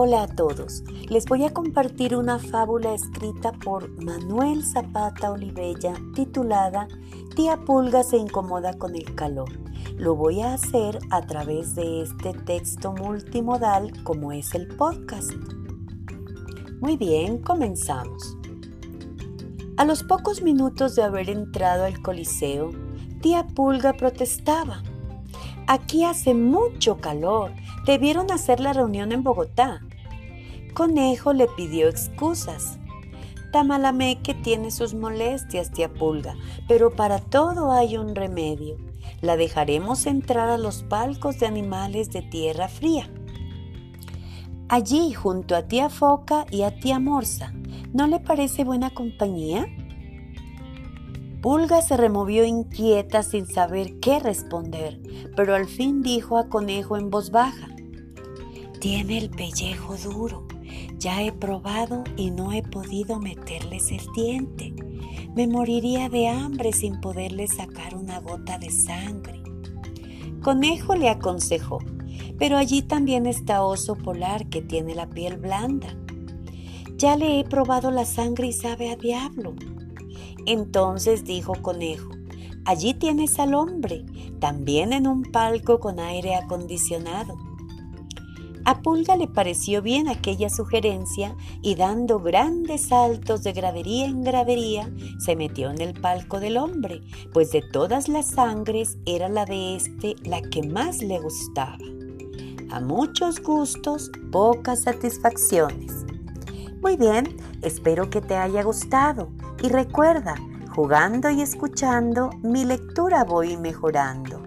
Hola a todos. Les voy a compartir una fábula escrita por Manuel Zapata Olivella titulada Tía Pulga se incomoda con el calor. Lo voy a hacer a través de este texto multimodal como es el podcast. Muy bien, comenzamos. A los pocos minutos de haber entrado al Coliseo, tía Pulga protestaba. Aquí hace mucho calor. Debieron hacer la reunión en Bogotá. Conejo le pidió excusas. Tamalameque tiene sus molestias, tía Pulga, pero para todo hay un remedio. La dejaremos entrar a los palcos de animales de tierra fría. Allí, junto a tía Foca y a tía Morsa, ¿no le parece buena compañía? Pulga se removió inquieta sin saber qué responder, pero al fin dijo a Conejo en voz baja, Tiene el pellejo duro ya he probado y no he podido meterles el diente. Me moriría de hambre sin poderles sacar una gota de sangre. Conejo le aconsejó, pero allí también está oso polar que tiene la piel blanda. Ya le he probado la sangre y sabe a diablo. Entonces dijo Conejo, allí tienes al hombre, también en un palco con aire acondicionado. A Pulga le pareció bien aquella sugerencia y dando grandes saltos de gradería en gradería, se metió en el palco del hombre, pues de todas las sangres era la de éste la que más le gustaba. A muchos gustos, pocas satisfacciones. Muy bien, espero que te haya gustado y recuerda, jugando y escuchando, mi lectura voy mejorando.